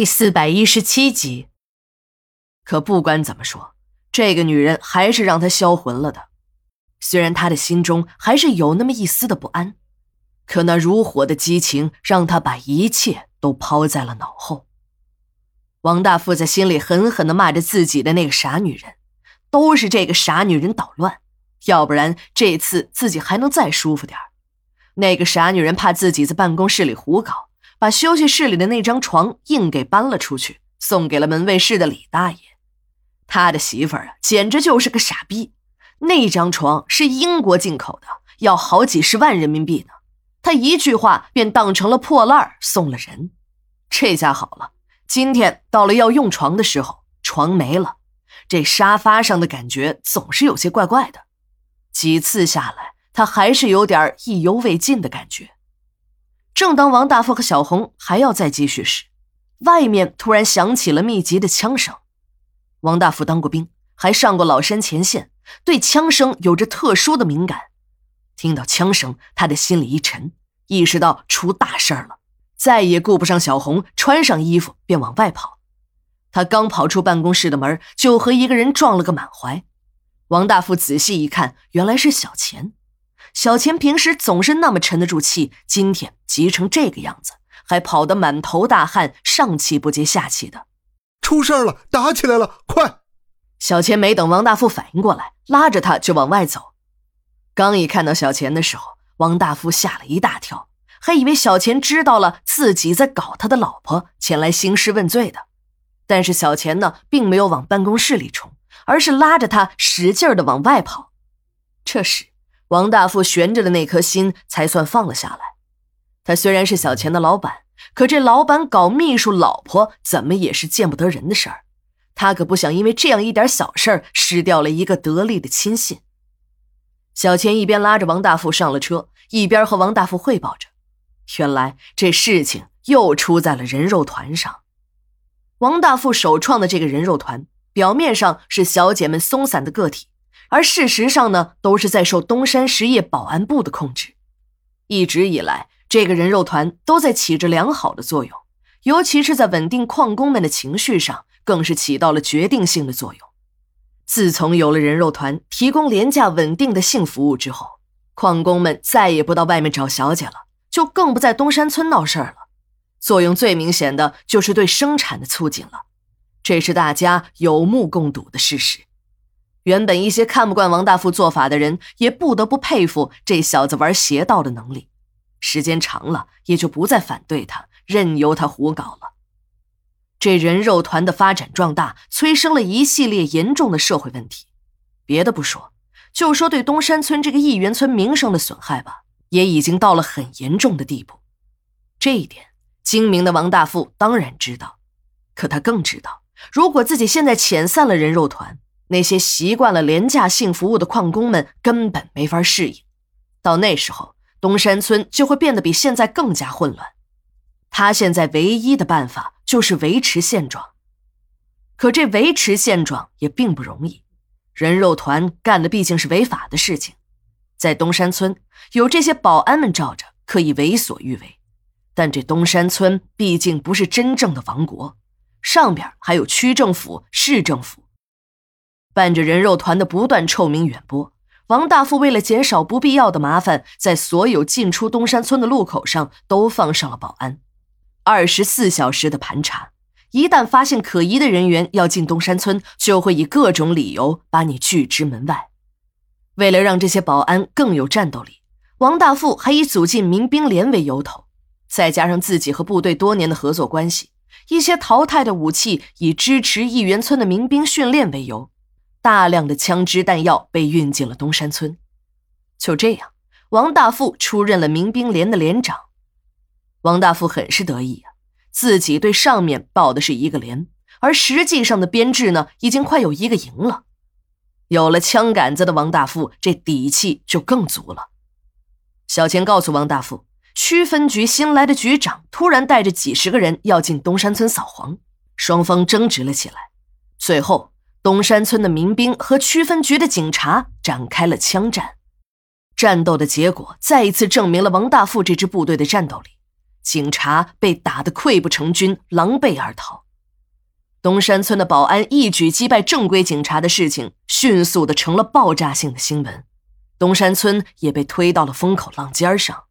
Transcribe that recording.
第四百一十七集。可不管怎么说，这个女人还是让他销魂了的。虽然他的心中还是有那么一丝的不安，可那如火的激情让他把一切都抛在了脑后。王大富在心里狠狠地骂着自己的那个傻女人，都是这个傻女人捣乱，要不然这次自己还能再舒服点那个傻女人怕自己在办公室里胡搞，把休息室里的那张床硬给搬了出去，送给了门卫室的李大爷。他的媳妇儿啊，简直就是个傻逼。那张床是英国进口的，要好几十万人民币呢。他一句话便当成了破烂送了人。这下好了，今天到了要用床的时候，床没了，这沙发上的感觉总是有些怪怪的。几次下来，他还是有点意犹未尽的感觉。正当王大富和小红还要再继续时，外面突然响起了密集的枪声。王大富当过兵，还上过老山前线。对枪声有着特殊的敏感，听到枪声，他的心里一沉，意识到出大事儿了，再也顾不上小红，穿上衣服便往外跑。他刚跑出办公室的门，就和一个人撞了个满怀。王大富仔细一看，原来是小钱。小钱平时总是那么沉得住气，今天急成这个样子，还跑得满头大汗，上气不接下气的。出事了，打起来了，快！小钱没等王大富反应过来，拉着他就往外走。刚一看到小钱的时候，王大富吓了一大跳，还以为小钱知道了自己在搞他的老婆，前来兴师问罪的。但是小钱呢，并没有往办公室里冲，而是拉着他使劲的往外跑。这时，王大富悬着的那颗心才算放了下来。他虽然是小钱的老板，可这老板搞秘书老婆，怎么也是见不得人的事儿。他可不想因为这样一点小事儿失掉了一个得力的亲信。小钱一边拉着王大富上了车，一边和王大富汇报着：原来这事情又出在了人肉团上。王大富首创的这个人肉团，表面上是小姐们松散的个体，而事实上呢，都是在受东山实业保安部的控制。一直以来，这个人肉团都在起着良好的作用，尤其是在稳定矿工们的情绪上。更是起到了决定性的作用。自从有了人肉团提供廉价稳定的性服务之后，矿工们再也不到外面找小姐了，就更不在东山村闹事儿了。作用最明显的就是对生产的促进了，这是大家有目共睹的事实。原本一些看不惯王大富做法的人，也不得不佩服这小子玩邪道的能力。时间长了，也就不再反对他，任由他胡搞了。这人肉团的发展壮大，催生了一系列严重的社会问题。别的不说，就说对东山村这个一元村名声的损害吧，也已经到了很严重的地步。这一点，精明的王大富当然知道。可他更知道，如果自己现在遣散了人肉团，那些习惯了廉价性服务的矿工们根本没法适应。到那时候，东山村就会变得比现在更加混乱。他现在唯一的办法。就是维持现状，可这维持现状也并不容易。人肉团干的毕竟是违法的事情，在东山村有这些保安们罩着，可以为所欲为。但这东山村毕竟不是真正的王国，上边还有区政府、市政府，伴着人肉团的不断臭名远播。王大富为了减少不必要的麻烦，在所有进出东山村的路口上都放上了保安。二十四小时的盘查，一旦发现可疑的人员要进东山村，就会以各种理由把你拒之门外。为了让这些保安更有战斗力，王大富还以组进民兵连为由头，再加上自己和部队多年的合作关系，一些淘汰的武器以支持义元村的民兵训练为由，大量的枪支弹药被运进了东山村。就这样，王大富出任了民兵连的连长。王大富很是得意啊，自己对上面报的是一个连，而实际上的编制呢，已经快有一个营了。有了枪杆子的王大富，这底气就更足了。小钱告诉王大富，区分局新来的局长突然带着几十个人要进东山村扫黄，双方争执了起来。最后，东山村的民兵和区分局的警察展开了枪战。战斗的结果再一次证明了王大富这支部队的战斗力。警察被打得溃不成军，狼狈而逃。东山村的保安一举击败正规警察的事情，迅速的成了爆炸性的新闻，东山村也被推到了风口浪尖上。